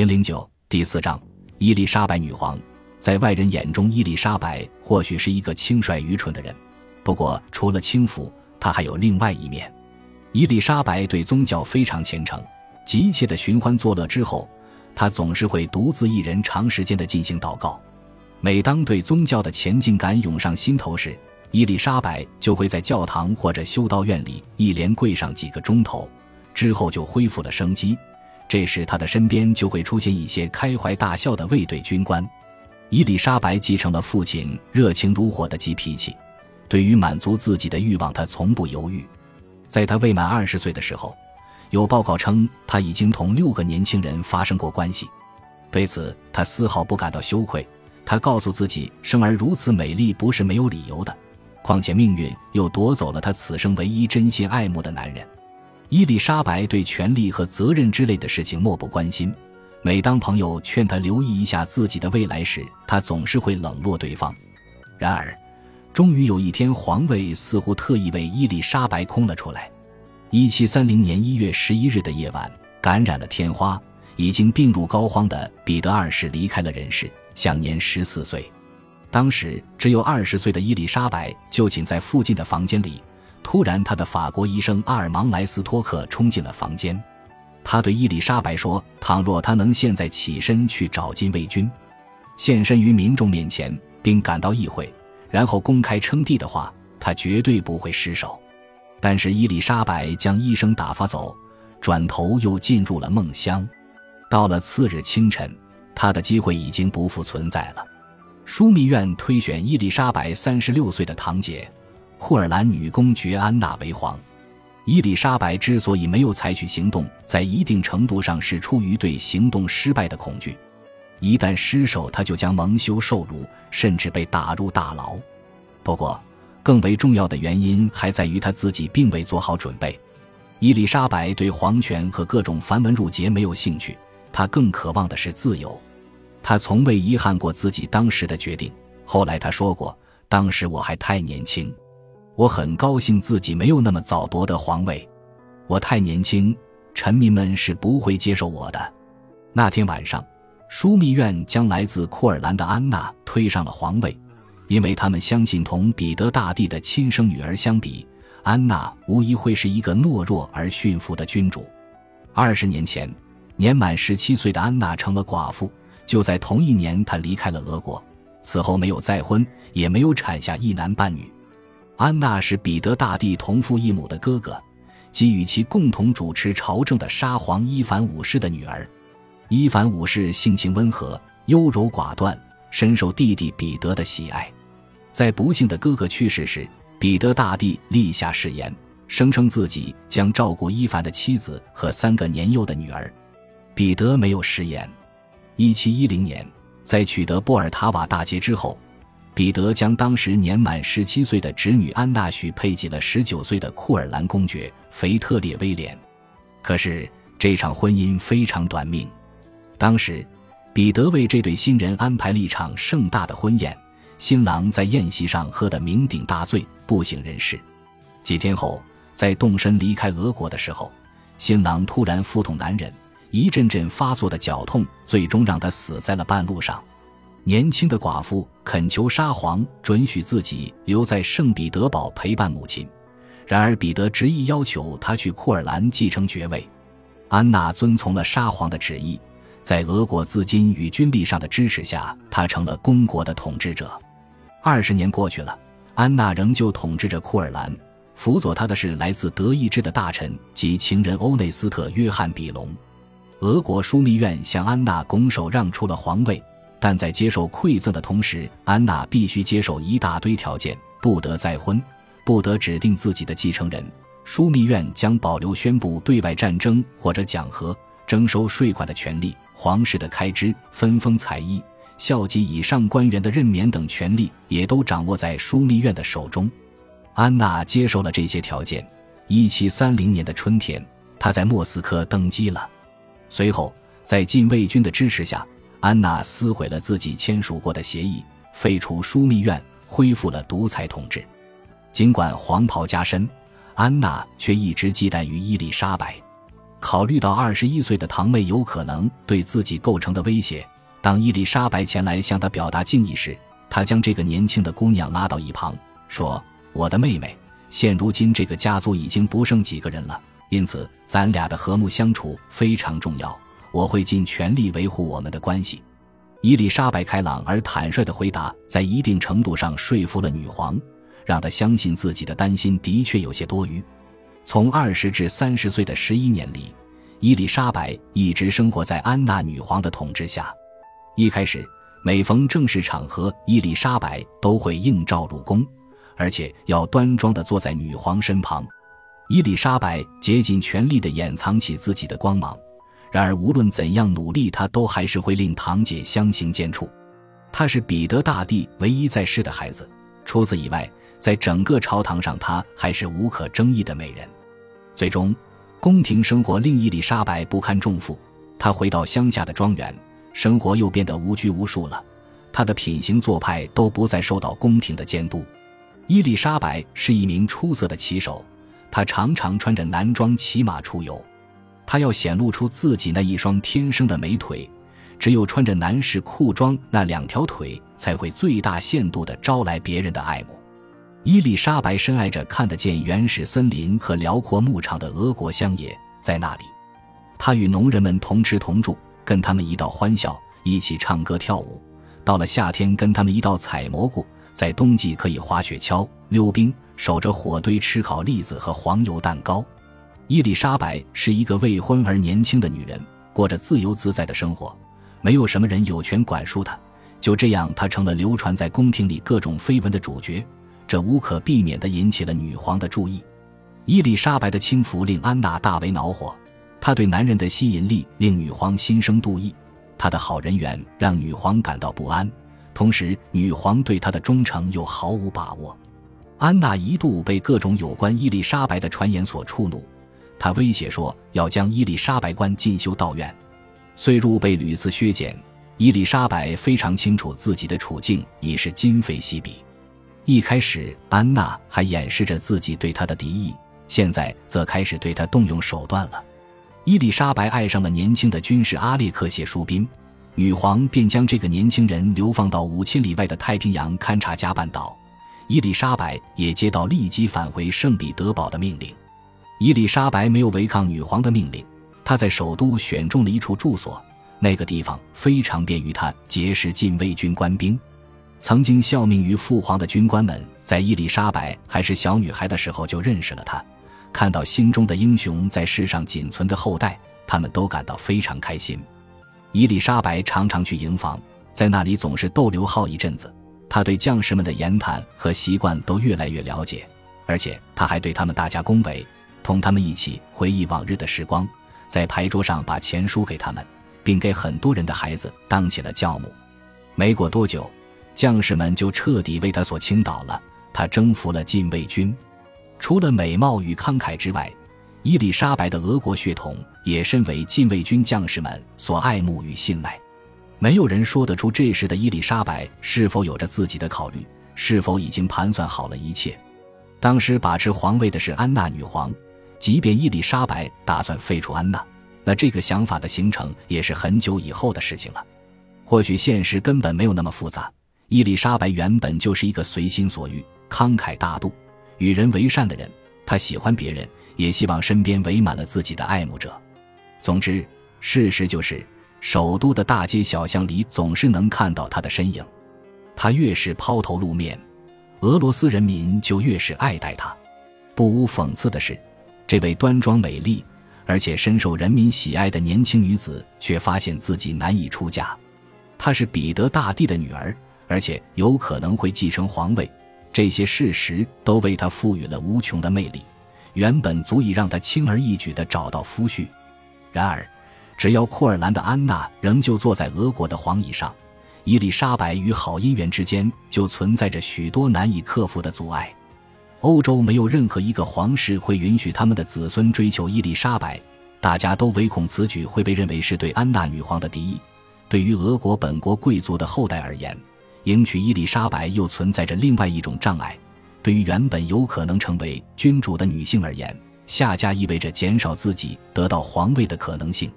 零零九第四章，伊丽莎白女皇，在外人眼中，伊丽莎白或许是一个轻率愚蠢的人。不过，除了轻浮，她还有另外一面。伊丽莎白对宗教非常虔诚，急切的寻欢作乐之后，她总是会独自一人长时间的进行祷告。每当对宗教的前进感涌上心头时，伊丽莎白就会在教堂或者修道院里一连跪上几个钟头，之后就恢复了生机。这时，他的身边就会出现一些开怀大笑的卫队军官。伊丽莎白继承了父亲热情如火的急脾气，对于满足自己的欲望，她从不犹豫。在她未满二十岁的时候，有报告称她已经同六个年轻人发生过关系。对此，她丝毫不感到羞愧。她告诉自己，生而如此美丽不是没有理由的。况且命运又夺走了她此生唯一真心爱慕的男人。伊丽莎白对权力和责任之类的事情漠不关心。每当朋友劝她留意一下自己的未来时，她总是会冷落对方。然而，终于有一天，皇位似乎特意为伊丽莎白空了出来。一七三零年一月十一日的夜晚，感染了天花，已经病入膏肓的彼得二世离开了人世，享年十四岁。当时只有二十岁的伊丽莎白就寝在附近的房间里。突然，他的法国医生阿尔芒莱斯托克冲进了房间。他对伊丽莎白说：“倘若他能现在起身去找禁卫军，现身于民众面前，并赶到议会，然后公开称帝的话，他绝对不会失手。”但是伊丽莎白将医生打发走，转头又进入了梦乡。到了次日清晨，他的机会已经不复存在了。枢密院推选伊丽莎白三十六岁的堂姐库尔兰女公爵安娜为皇。伊丽莎白之所以没有采取行动，在一定程度上是出于对行动失败的恐惧。一旦失手，她就将蒙羞受辱，甚至被打入大牢。不过，更为重要的原因还在于她自己并未做好准备。伊丽莎白对皇权和各种繁文缛节没有兴趣，她更渴望的是自由。她从未遗憾过自己当时的决定。后来她说过：“当时我还太年轻，我很高兴自己没有那么早夺得皇位。我太年轻，臣民们是不会接受我的。”那天晚上，枢密院将来自库尔兰的安娜推上了皇位，因为他们相信，同彼得大帝的亲生女儿相比，安娜无疑会是一个懦弱而驯服的君主。二十年前，年满十七岁的安娜成了寡妇。就在同一年，她离开了俄国，此后没有再婚，也没有产下一男半女。安娜是彼得大帝同父异母的哥哥，及与其共同主持朝政的沙皇伊凡五世的女儿。伊凡五世性情温和、优柔寡断，深受弟弟彼得的喜爱。在不幸的哥哥去世时，彼得大帝立下誓言，声称自己将照顾伊凡的妻子和三个年幼的女儿。彼得没有食言。一七一零年，在取得波尔塔瓦大捷之后，彼得将当时年满十七岁的侄女安娜许配给了十九岁的库尔兰公爵腓特烈威廉。可是这场婚姻非常短命。当时，彼得为这对新人安排了一场盛大的婚宴，新郎在宴席上喝得酩酊大醉，不省人事。几天后，在动身离开俄国的时候，新郎突然腹痛难忍。一阵阵发作的绞痛，最终让他死在了半路上。年轻的寡妇恳求沙皇准许自己留在圣彼得堡陪伴母亲，然而彼得执意要求他去库尔兰继承爵位。安娜遵从了沙皇的旨意，在俄国资金与军力上的支持下，他成了公国的统治者。二十年过去了，安娜仍旧统治着库尔兰，辅佐她的是来自德意志的大臣及情人欧内斯特·约翰·比隆。俄国枢密院向安娜拱手让出了皇位，但在接受馈赠的同时，安娜必须接受一大堆条件：不得再婚，不得指定自己的继承人。枢密院将保留宣布对外战争或者讲和、征收税款的权利，皇室的开支、分封采邑、校级以上官员的任免等权利也都掌握在枢密院的手中。安娜接受了这些条件。一七三零年的春天，她在莫斯科登基了。随后，在禁卫军的支持下，安娜撕毁了自己签署过的协议，废除枢密院，恢复了独裁统治。尽管黄袍加身，安娜却一直忌惮于伊丽莎白。考虑到二十一岁的堂妹有可能对自己构成的威胁，当伊丽莎白前来向她表达敬意时，她将这个年轻的姑娘拉到一旁，说：“我的妹妹，现如今这个家族已经不剩几个人了，因此咱俩的和睦相处非常重要。我会尽全力维护我们的关系。”伊丽莎白开朗而坦率的回答，在一定程度上说服了女皇，让她相信自己的担心的确有些多余。从二十至三十岁的十一年里，伊丽莎白一直生活在安娜女皇的统治下。一开始，每逢正式场合，伊丽莎白都会应召入宫，而且要端庄的坐在女皇身旁。伊丽莎白竭尽全力的掩藏起自己的光芒，然而无论怎样努力，他都还是会令堂姐相形见绌。他是彼得大帝唯一在世的孩子，除此以外。在整个朝堂上，他还是无可争议的美人。最终，宫廷生活令伊丽莎白不堪重负，她回到乡下的庄园，生活又变得无拘无束了。她的品行做派都不再受到宫廷的监督。伊丽莎白是一名出色的骑手，她常常穿着男装骑马出游。她要显露出自己那一双天生的美腿，只有穿着男士裤装，那两条腿才会最大限度地招来别人的爱慕。伊丽莎白深爱着看得见原始森林和辽阔牧场的俄国乡野，在那里，她与农人们同吃同住，跟他们一道欢笑，一起唱歌跳舞。到了夏天，跟他们一道采蘑菇；在冬季，可以滑雪橇、溜冰，守着火堆吃烤栗子和黄油蛋糕。伊丽莎白是一个未婚而年轻的女人，过着自由自在的生活，没有什么人有权管束她。就这样，她成了流传在宫廷里各种绯闻的主角。这无可避免地引起了女皇的注意。伊丽莎白的轻浮令安娜大为恼火，她对男人的吸引力令女皇心生妒意，她的好人缘让女皇感到不安，同时女皇对她的忠诚又毫无把握。安娜一度被各种有关伊丽莎白的传言所触怒，他威胁说要将伊丽莎白关进修道院。岁入被屡次削减，伊丽莎白非常清楚自己的处境已是今非昔比。一开始，安娜还掩饰着自己对他的敌意，现在则开始对他动用手段了。伊丽莎白爱上了年轻的军士阿列克谢·舒宾，女皇便将这个年轻人流放到五千里外的太平洋勘察加半岛。伊丽莎白也接到立即返回圣彼得堡的命令。伊丽莎白没有违抗女皇的命令，她在首都选中了一处住所，那个地方非常便于她结识禁卫军官兵。曾经效命于父皇的军官们，在伊丽莎白还是小女孩的时候就认识了她。看到心中的英雄在世上仅存的后代，他们都感到非常开心。伊丽莎白常常去营房，在那里总是逗留好一阵子。她对将士们的言谈和习惯都越来越了解，而且她还对他们大加恭维，同他们一起回忆往日的时光，在牌桌上把钱输给他们，并给很多人的孩子当起了教母。没过多久。将士们就彻底为他所倾倒了。他征服了禁卫军，除了美貌与慷慨之外，伊丽莎白的俄国血统也深为禁卫军将士们所爱慕与信赖。没有人说得出这时的伊丽莎白是否有着自己的考虑，是否已经盘算好了一切。当时把持皇位的是安娜女皇，即便伊丽莎白打算废除安娜，那这个想法的形成也是很久以后的事情了。或许现实根本没有那么复杂。伊丽莎白原本就是一个随心所欲、慷慨大度、与人为善的人。她喜欢别人，也希望身边围满了自己的爱慕者。总之，事实就是，首都的大街小巷里总是能看到她的身影。她越是抛头露面，俄罗斯人民就越是爱戴她。不无讽刺的是，这位端庄美丽而且深受人民喜爱的年轻女子，却发现自己难以出嫁。她是彼得大帝的女儿。而且有可能会继承皇位，这些事实都为她赋予了无穷的魅力，原本足以让她轻而易举地找到夫婿。然而，只要库尔兰的安娜仍旧坐在俄国的皇椅上，伊丽莎白与好姻缘之间就存在着许多难以克服的阻碍。欧洲没有任何一个皇室会允许他们的子孙追求伊丽莎白，大家都唯恐此举会被认为是对安娜女皇的敌意。对于俄国本国贵族的后代而言，迎娶伊丽莎白又存在着另外一种障碍，对于原本有可能成为君主的女性而言，下嫁意味着减少自己得到皇位的可能性。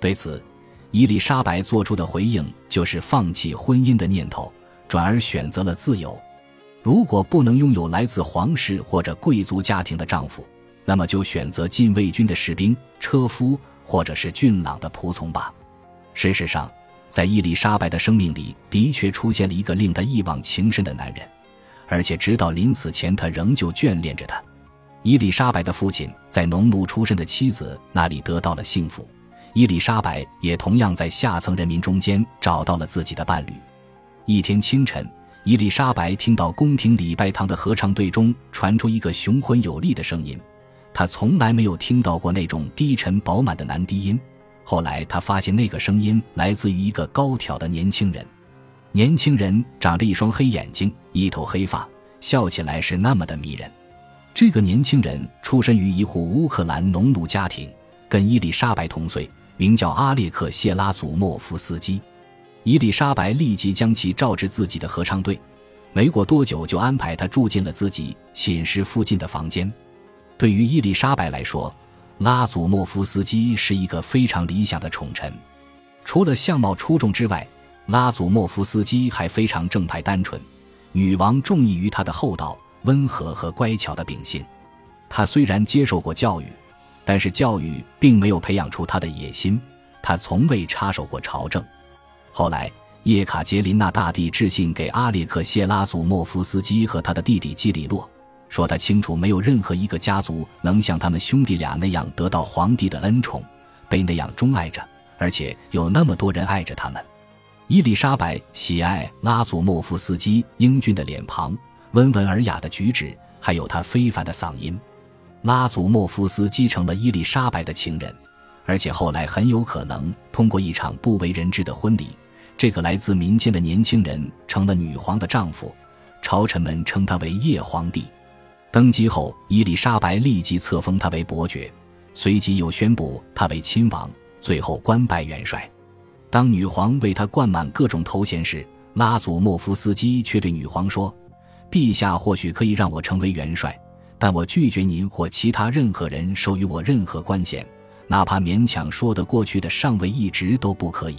对此，伊丽莎白做出的回应就是放弃婚姻的念头，转而选择了自由。如果不能拥有来自皇室或者贵族家庭的丈夫，那么就选择禁卫军的士兵、车夫，或者是俊朗的仆从吧。事实上，在伊丽莎白的生命里，的确出现了一个令她一往情深的男人，而且直到临死前，他仍旧眷恋着他。伊丽莎白的父亲在农奴出身的妻子那里得到了幸福，伊丽莎白也同样在下层人民中间找到了自己的伴侣。一天清晨。伊丽莎白听到宫廷礼拜堂的合唱队中传出一个雄浑有力的声音，她从来没有听到过那种低沉饱满的男低音。后来，她发现那个声音来自于一个高挑的年轻人。年轻人长着一双黑眼睛，一头黑发，笑起来是那么的迷人。这个年轻人出身于一户乌克兰农奴家庭，跟伊丽莎白同岁，名叫阿列克谢拉祖莫夫斯基。伊丽莎白立即将其召至自己的合唱队，没过多久就安排他住进了自己寝室附近的房间。对于伊丽莎白来说，拉祖莫夫斯基是一个非常理想的宠臣。除了相貌出众之外，拉祖莫夫斯基还非常正派单纯，女王中意于他的厚道、温和和乖巧的秉性。他虽然接受过教育，但是教育并没有培养出他的野心。他从未插手过朝政。后来，叶卡捷琳娜大帝致信给阿列克谢拉祖莫夫斯基和他的弟弟基里洛，说他清楚没有任何一个家族能像他们兄弟俩那样得到皇帝的恩宠，被那样钟爱着，而且有那么多人爱着他们。伊丽莎白喜爱拉祖莫夫斯基英俊的脸庞、温文尔雅的举止，还有他非凡的嗓音。拉祖莫夫斯基成了伊丽莎白的情人，而且后来很有可能通过一场不为人知的婚礼。这个来自民间的年轻人成了女皇的丈夫，朝臣们称他为叶皇帝。登基后，伊丽莎白立即册封他为伯爵，随即又宣布他为亲王，最后官拜元帅。当女皇为他冠满各种头衔时，拉祖莫夫斯基却对女皇说：“陛下或许可以让我成为元帅，但我拒绝您或其他任何人授予我任何官衔，哪怕勉强说得过去的上尉一职都不可以。”